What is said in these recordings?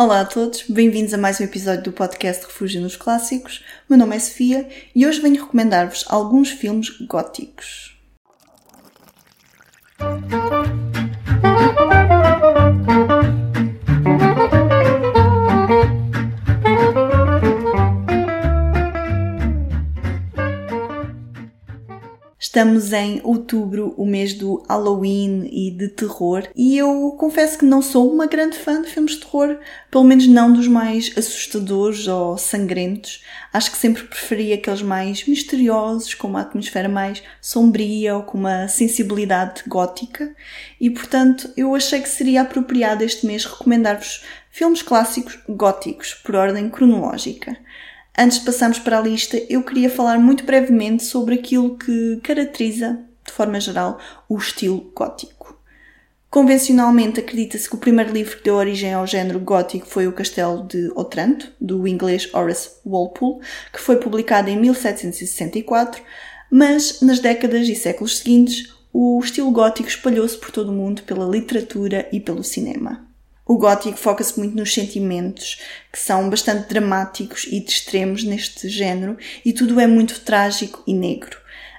Olá a todos, bem-vindos a mais um episódio do podcast Refúgio nos Clássicos. Meu nome é Sofia e hoje venho recomendar-vos alguns filmes góticos. Estamos em outubro, o mês do Halloween e de terror, e eu confesso que não sou uma grande fã de filmes de terror, pelo menos não dos mais assustadores ou sangrentos. Acho que sempre preferi aqueles mais misteriosos, com uma atmosfera mais sombria ou com uma sensibilidade gótica, e portanto eu achei que seria apropriado este mês recomendar-vos filmes clássicos góticos, por ordem cronológica. Antes de passarmos para a lista, eu queria falar muito brevemente sobre aquilo que caracteriza, de forma geral, o estilo gótico. Convencionalmente acredita-se que o primeiro livro que deu origem ao género gótico foi O Castelo de Otranto, do inglês Horace Walpole, que foi publicado em 1764, mas nas décadas e séculos seguintes o estilo gótico espalhou-se por todo o mundo pela literatura e pelo cinema. O gótico foca-se muito nos sentimentos, que são bastante dramáticos e de extremos neste género, e tudo é muito trágico e negro.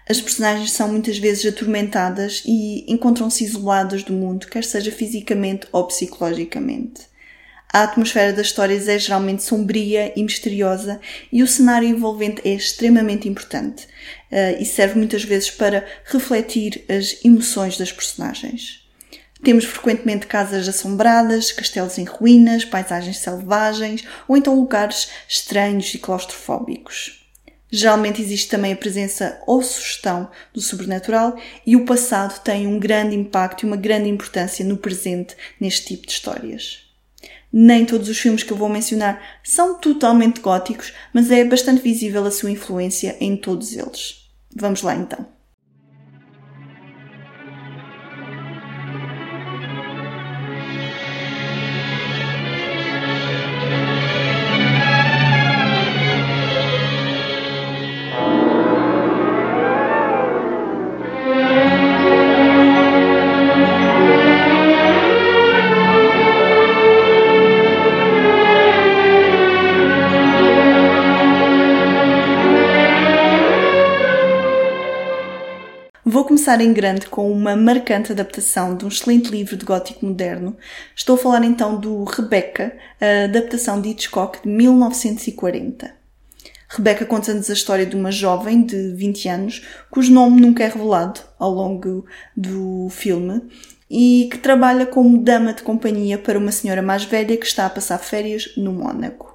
As personagens são muitas vezes atormentadas e encontram-se isoladas do mundo, quer seja fisicamente ou psicologicamente. A atmosfera das histórias é geralmente sombria e misteriosa e o cenário envolvente é extremamente importante uh, e serve muitas vezes para refletir as emoções das personagens. Temos frequentemente casas assombradas, castelos em ruínas, paisagens selvagens ou então lugares estranhos e claustrofóbicos. Geralmente existe também a presença ou sugestão do sobrenatural e o passado tem um grande impacto e uma grande importância no presente neste tipo de histórias. Nem todos os filmes que eu vou mencionar são totalmente góticos, mas é bastante visível a sua influência em todos eles. Vamos lá então. Em grande com uma marcante adaptação de um excelente livro de gótico moderno. Estou a falar então do Rebecca, a adaptação de Hitchcock de 1940. Rebecca conta-nos a história de uma jovem de 20 anos, cujo nome nunca é revelado ao longo do filme, e que trabalha como dama de companhia para uma senhora mais velha que está a passar férias no Mônaco.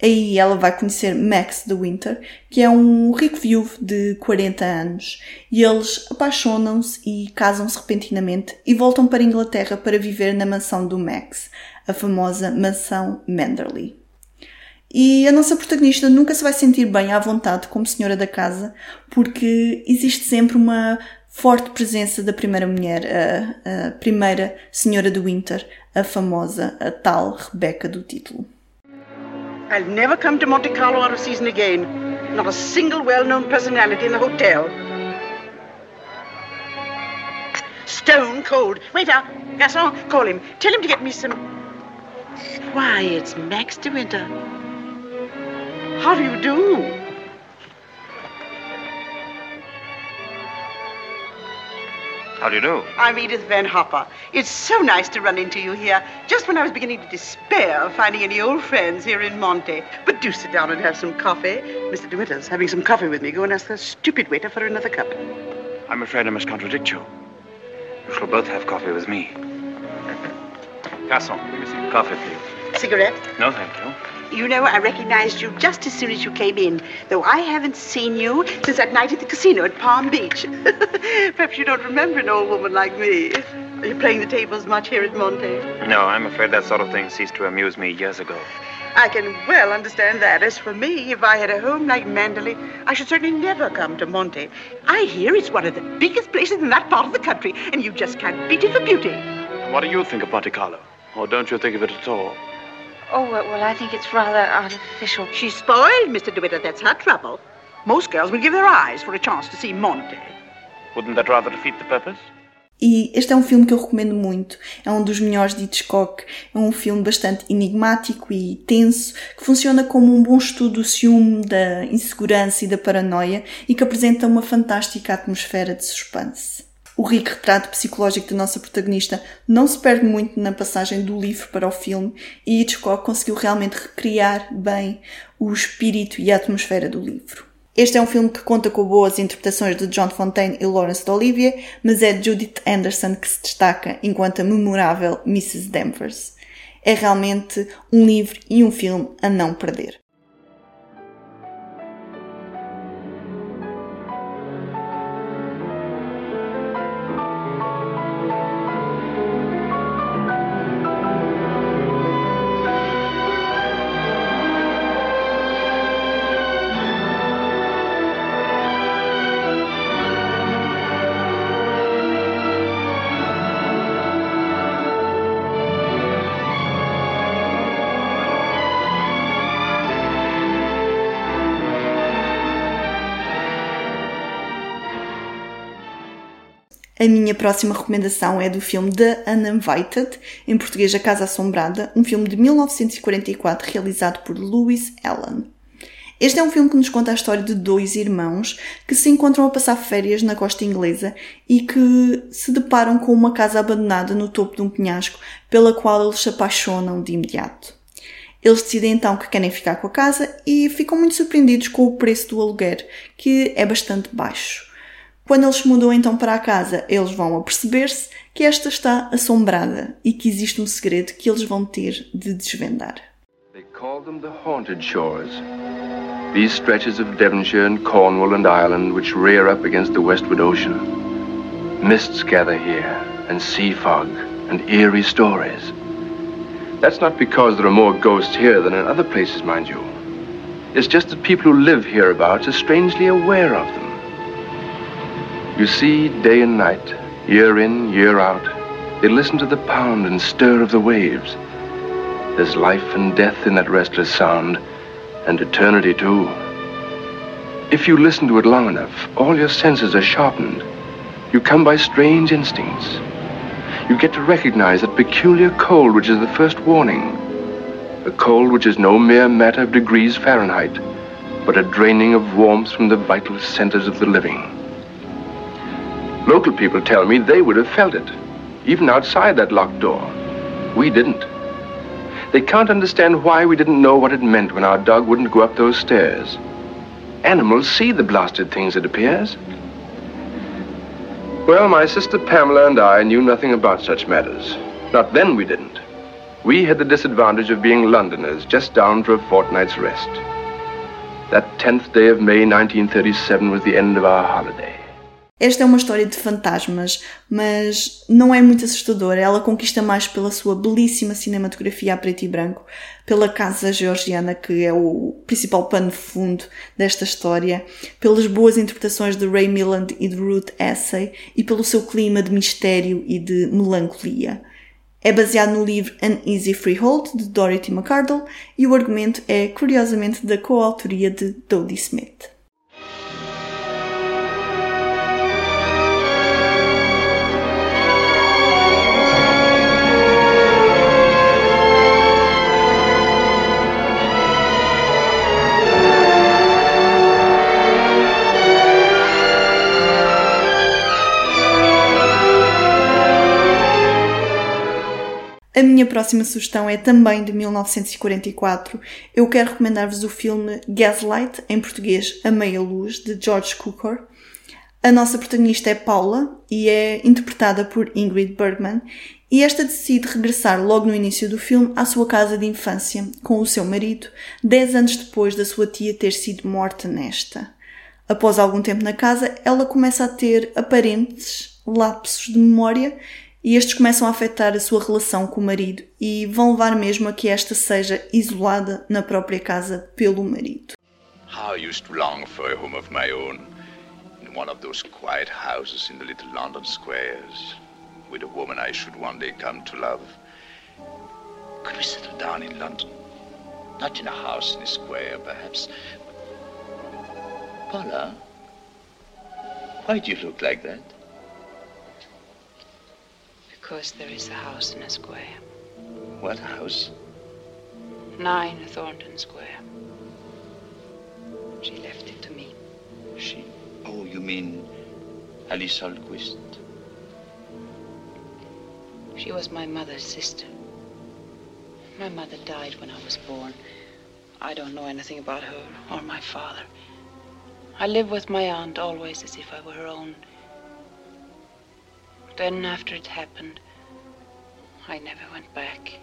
Aí ela vai conhecer Max de Winter, que é um rico viúvo de 40 anos, e eles apaixonam-se e casam-se repentinamente e voltam para a Inglaterra para viver na mansão do Max, a famosa mansão Manderley. E a nossa protagonista nunca se vai sentir bem à vontade como senhora da casa, porque existe sempre uma forte presença da primeira mulher, a, a primeira senhora de Winter, a famosa, a tal Rebecca do título. I'll never come to Monte Carlo out of season again. Not a single well-known personality in the hotel. Stone cold. Waiter, garçon, call him. Tell him to get me some... Why, it's Max de Winter. How do you do? How do you do? I'm Edith Van Hopper. It's so nice to run into you here, just when I was beginning to despair of finding any old friends here in Monte. But do sit down and have some coffee. Mr. De Winter's having some coffee with me. Go and ask the stupid waiter for another cup. I'm afraid I must contradict you. You shall both have coffee with me. Garçon, give me some coffee, please. Cigarette? No, thank you. You know, I recognized you just as soon as you came in, though I haven't seen you since that night at the casino at Palm Beach. Perhaps you don't remember an old woman like me. Are you playing the tables much here at Monte? No, I'm afraid that sort of thing ceased to amuse me years ago. I can well understand that. As for me, if I had a home like Manderley, I should certainly never come to Monte. I hear it's one of the biggest places in that part of the country, and you just can't beat it for beauty. What do you think of Monte Carlo? Or don't you think of it at all? Oh, well, I think it's rather artificial. She's spoiled, Mr. DeWitt. That's her trouble. Most girls would give their eyes for a chance to see Monte. Wouldn't that rather defeat the purpose? E este é um filme que eu recomendo muito. É um dos melhores de Hitchcock. É um filme bastante enigmático e tenso, que funciona como um bom estudo do ciúme, da insegurança e da paranoia e que apresenta uma fantástica atmosfera de suspense. O rico retrato psicológico da nossa protagonista não se perde muito na passagem do livro para o filme e Hitchcock conseguiu realmente recriar bem o espírito e a atmosfera do livro. Este é um filme que conta com boas interpretações de John Fontaine e Laurence d'Olivier, mas é Judith Anderson que se destaca enquanto a memorável Mrs. Danvers. É realmente um livro e um filme a não perder. A minha próxima recomendação é do filme The Uninvited, em português A Casa Assombrada, um filme de 1944 realizado por Lewis Allen. Este é um filme que nos conta a história de dois irmãos que se encontram a passar férias na costa inglesa e que se deparam com uma casa abandonada no topo de um penhasco pela qual eles se apaixonam de imediato. Eles decidem então que querem ficar com a casa e ficam muito surpreendidos com o preço do aluguer, que é bastante baixo. Quando eles se mudam então para a casa, eles vão a perceber-se que esta está assombrada e que existe um segredo que eles vão ter de desvendar. They call them the haunted shores. These stretches of Devonshire and Cornwall and Ireland which rear up against the westward ocean. Mists gather here, and sea fog, and eerie stories. That's not because there are more ghosts here than in other places, mind you. It's just that people who live hereabouts are strangely aware of them. You see, day and night, year in, year out, they listen to the pound and stir of the waves. There's life and death in that restless sound, and eternity too. If you listen to it long enough, all your senses are sharpened. You come by strange instincts. You get to recognize that peculiar cold which is the first warning. A cold which is no mere matter of degrees Fahrenheit, but a draining of warmth from the vital centers of the living. Local people tell me they would have felt it, even outside that locked door. We didn't. They can't understand why we didn't know what it meant when our dog wouldn't go up those stairs. Animals see the blasted things, it appears. Well, my sister Pamela and I knew nothing about such matters. Not then we didn't. We had the disadvantage of being Londoners, just down for a fortnight's rest. That 10th day of May 1937 was the end of our holiday. Esta é uma história de fantasmas, mas não é muito assustadora. Ela conquista mais pela sua belíssima cinematografia a preto e branco, pela casa georgiana, que é o principal pano fundo desta história, pelas boas interpretações de Ray Milland e de Ruth Essay e pelo seu clima de mistério e de melancolia. É baseado no livro An Easy Freehold, de Dorothy McCardle, e o argumento é, curiosamente, da coautoria de Dodie Smith. A minha próxima sugestão é também de 1944. Eu quero recomendar-vos o filme Gaslight, em português A Meia Luz, de George Cukor. A nossa protagonista é Paula e é interpretada por Ingrid Bergman, e esta decide regressar logo no início do filme à sua casa de infância com o seu marido, 10 anos depois da sua tia ter sido morta nesta. Após algum tempo na casa, ela começa a ter aparentes lapsos de memória e estes começam a afetar a sua relação com o marido e vão levar mesmo a que esta seja isolada na própria casa pelo marido. How I used to long for a home of my own in one of those quiet houses in the little London squares with a woman I should one day come to love. Could we settle down in London? Not in a house in a square, perhaps. Paula, why do you look like that? Because there is a house in a square. What house? Nine Thornton Square. She left it to me. She. Oh, you mean Alice Holquist? She was my mother's sister. My mother died when I was born. I don't know anything about her or my father. I live with my aunt always as if I were her own. Then, after it happened, I never went back.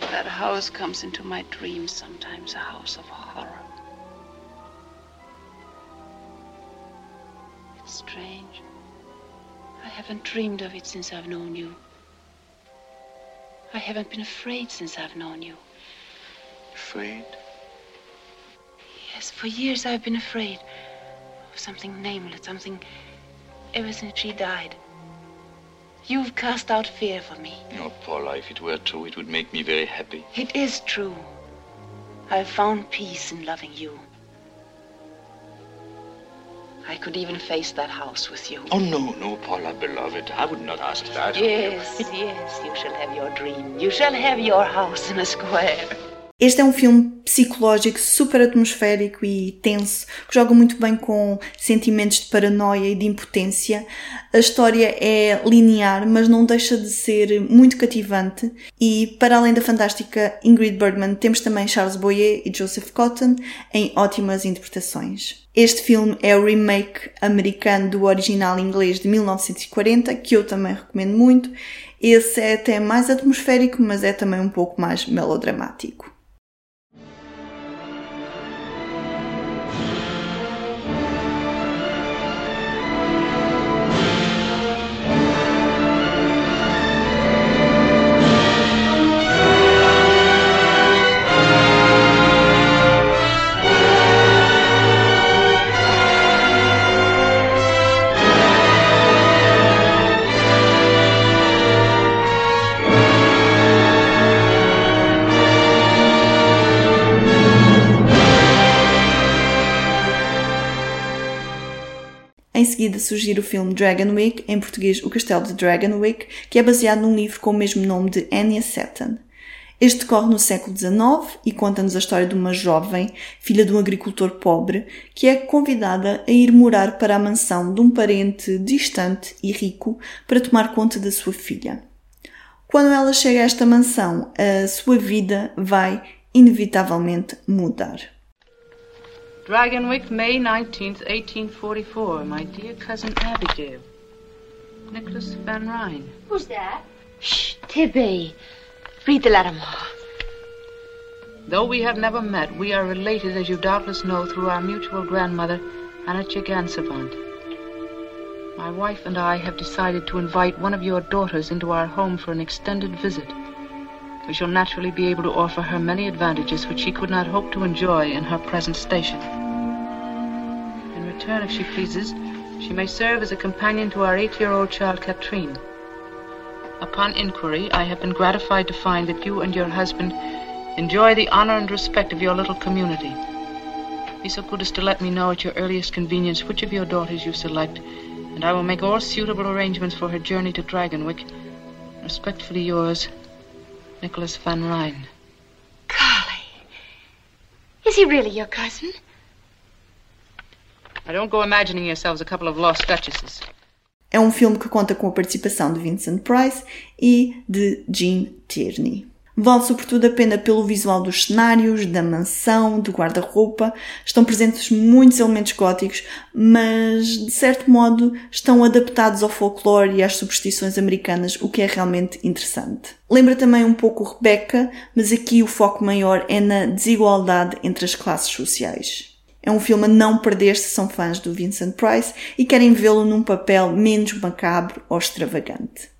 That house comes into my dreams sometimes, a house of horror. It's strange. I haven't dreamed of it since I've known you. I haven't been afraid since I've known you. Afraid? Yes, for years I've been afraid of something nameless, something ever since she died. You've cast out fear for me. Oh, Paula, if it were true, it would make me very happy. It is true. I've found peace in loving you. I could even face that house with you. Oh, no, no, Paula, beloved. I would not ask that. Yes, yes, you shall have your dream. You shall have your house in a square. Este é um filme psicológico super atmosférico e tenso, que joga muito bem com sentimentos de paranoia e de impotência. A história é linear, mas não deixa de ser muito cativante. E para além da fantástica Ingrid Bergman, temos também Charles Boyer e Joseph Cotton em ótimas interpretações. Este filme é o remake americano do original inglês de 1940, que eu também recomendo muito. Esse é até mais atmosférico, mas é também um pouco mais melodramático. Seguida surgir o filme Dragonwyck, em português O Castelo de Dragonwyck, que é baseado num livro com o mesmo nome de Anya Seton. Este decorre no século XIX e conta-nos a história de uma jovem, filha de um agricultor pobre, que é convidada a ir morar para a mansão de um parente distante e rico para tomar conta da sua filha. Quando ela chega a esta mansão, a sua vida vai inevitavelmente mudar. Dragonwyck, May 19th, 1844. My dear cousin Abigail. Nicholas Van Ryn. Who's that? Shh, Tibby. Read the letter, Ma. Though we have never met, we are related, as you doubtless know, through our mutual grandmother, Anna Chigansavant. My wife and I have decided to invite one of your daughters into our home for an extended visit. We shall naturally be able to offer her many advantages which she could not hope to enjoy in her present station. In return, if she pleases, she may serve as a companion to our eight-year-old child, Katrine. Upon inquiry, I have been gratified to find that you and your husband enjoy the honor and respect of your little community. Be so good as to let me know at your earliest convenience which of your daughters you select, and I will make all suitable arrangements for her journey to Dragonwick. Respectfully yours, Nicholas Van Ryn. Golly. Is he really your cousin? Now, don't go imagining yourselves a couple of lost duchesses. É um filme que conta com a participação de Vincent Price e de Gene Tierney. Vale sobretudo a pena pelo visual dos cenários, da mansão, do guarda-roupa. Estão presentes muitos elementos góticos, mas de certo modo estão adaptados ao folclore e às superstições americanas, o que é realmente interessante. Lembra também um pouco Rebecca, mas aqui o foco maior é na desigualdade entre as classes sociais. É um filme a não perder se são fãs do Vincent Price e querem vê-lo num papel menos macabro ou extravagante.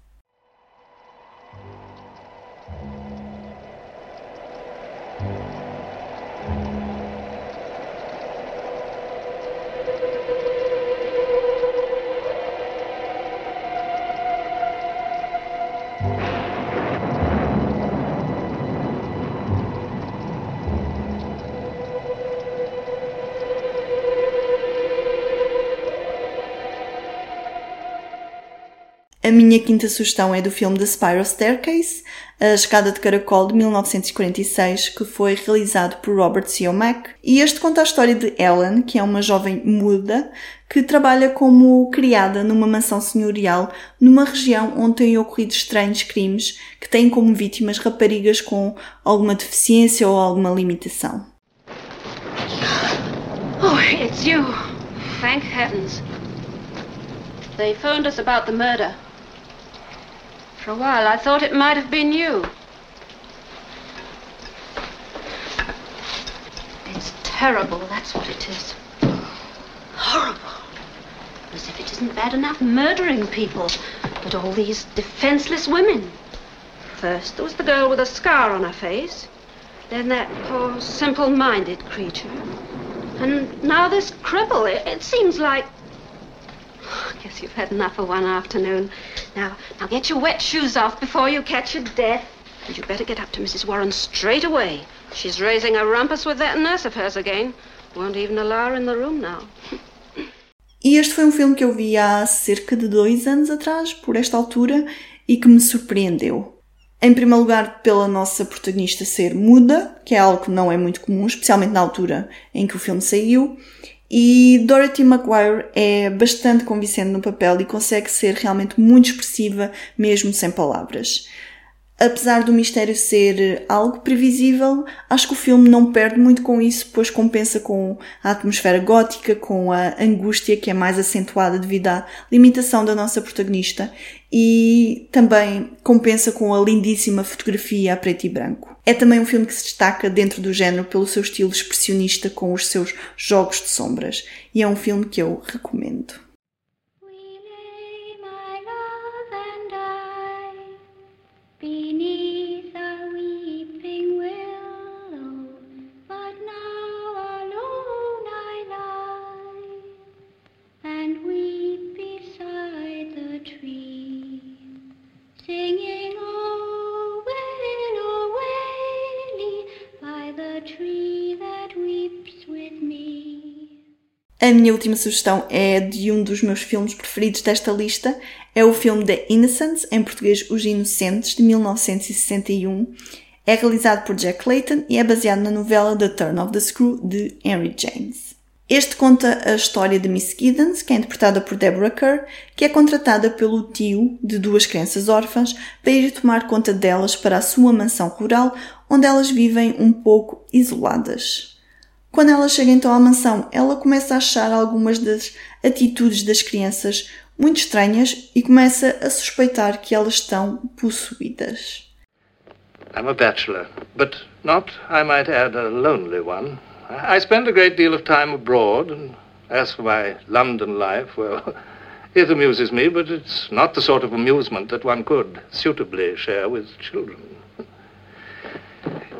A minha quinta sugestão é do filme The Spiral Staircase, A Escada de Caracol de 1946, que foi realizado por Robert C. O'Mac. E este conta a história de Ellen, que é uma jovem muda que trabalha como criada numa mansão senhorial numa região onde têm ocorrido estranhos crimes que têm como vítimas raparigas com alguma deficiência ou alguma limitação. Oh, it's you. Thank heavens. They phoned us about the murder. For a while, I thought it might have been you. It's terrible, that's what it is. Horrible. As if it isn't bad enough murdering people, but all these defenseless women. First, there was the girl with a scar on her face. Then that poor, simple-minded creature. And now this cripple. It, it seems like guess you've had enough one afternoon. Now, now get your wet shoes off before you catch death. And you better get up to Mrs. Warren straight away. She's raising a rumpus with that nurse of hers again. Won't even allow her in the room now. E este foi um filme que eu vi há cerca de dois anos atrás, por esta altura, e que me surpreendeu. Em primeiro lugar, pela nossa protagonista ser muda, que é algo que não é muito comum, especialmente na altura em que o filme saiu, e Dorothy McGuire é bastante convincente no papel e consegue ser realmente muito expressiva, mesmo sem palavras. Apesar do mistério ser algo previsível, acho que o filme não perde muito com isso, pois compensa com a atmosfera gótica, com a angústia que é mais acentuada devido à limitação da nossa protagonista e também compensa com a lindíssima fotografia a preto e branco. É também um filme que se destaca dentro do género pelo seu estilo expressionista com os seus jogos de sombras e é um filme que eu recomendo. A minha última sugestão é de um dos meus filmes preferidos desta lista. É o filme The Innocents, em português Os Inocentes, de 1961. É realizado por Jack Clayton e é baseado na novela The Turn of the Screw, de Henry James. Este conta a história de Miss Giddens, que é interpretada por Deborah Kerr, que é contratada pelo tio de duas crianças órfãs para ir tomar conta delas para a sua mansão rural, onde elas vivem um pouco isoladas. Quando ela chega então à mansão, ela começa a achar algumas das atitudes das crianças muito estranhas e começa a suspeitar que elas estão possuídas. I'm a bachelor, but not, I might add, a lonely one. I spend a great deal of time abroad, and as for my London life, well, it amuses me, but it's not the sort of amusement that one could suitably share with children.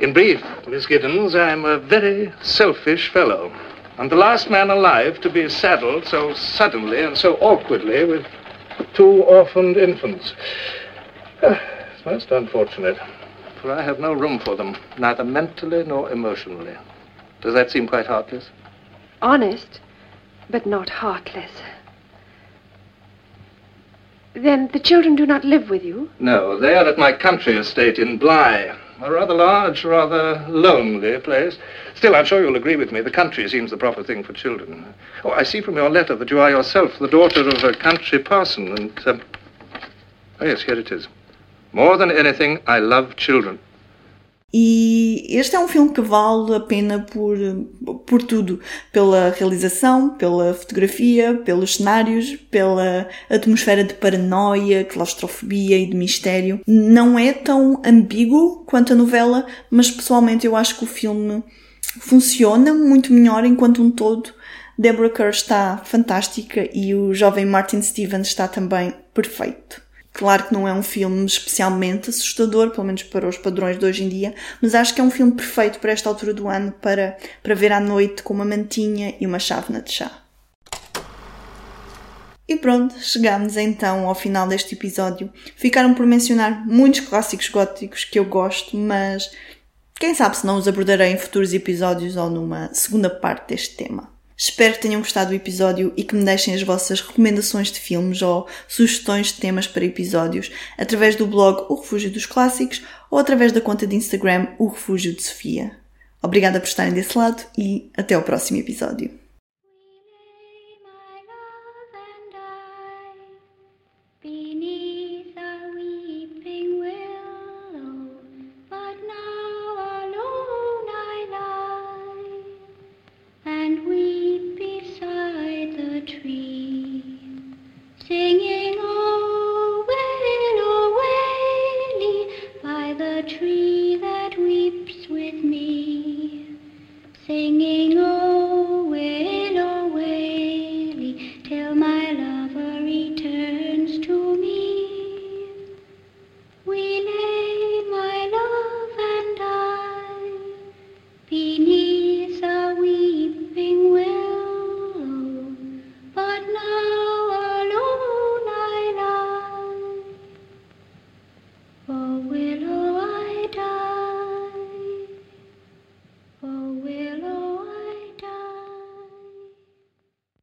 In brief, Miss Giddens, I'm a very selfish fellow. I'm the last man alive to be saddled so suddenly and so awkwardly with two orphaned infants. Uh, it's most unfortunate, for I have no room for them, neither mentally nor emotionally. Does that seem quite heartless? Honest, but not heartless. Then the children do not live with you? No, they are at my country estate in Bly. A rather large, rather lonely place. Still, I'm sure you'll agree with me, the country seems the proper thing for children. Oh, I see from your letter that you are yourself the daughter of a country parson, and... Um... Oh, yes, here it is. More than anything, I love children. E este é um filme que vale a pena por, por tudo. Pela realização, pela fotografia, pelos cenários, pela atmosfera de paranoia, claustrofobia e de mistério. Não é tão ambíguo quanto a novela, mas pessoalmente eu acho que o filme funciona muito melhor enquanto um todo. Deborah Kerr está fantástica e o jovem Martin Stevens está também perfeito. Claro que não é um filme especialmente assustador, pelo menos para os padrões de hoje em dia, mas acho que é um filme perfeito para esta altura do ano para, para ver à noite com uma mantinha e uma chávena de chá. E pronto, chegámos então ao final deste episódio. Ficaram por mencionar muitos clássicos góticos que eu gosto, mas quem sabe se não os abordarei em futuros episódios ou numa segunda parte deste tema. Espero que tenham gostado do episódio e que me deixem as vossas recomendações de filmes ou sugestões de temas para episódios através do blog O Refúgio dos Clássicos ou através da conta de Instagram O Refúgio de Sofia. Obrigada por estarem desse lado e até ao próximo episódio.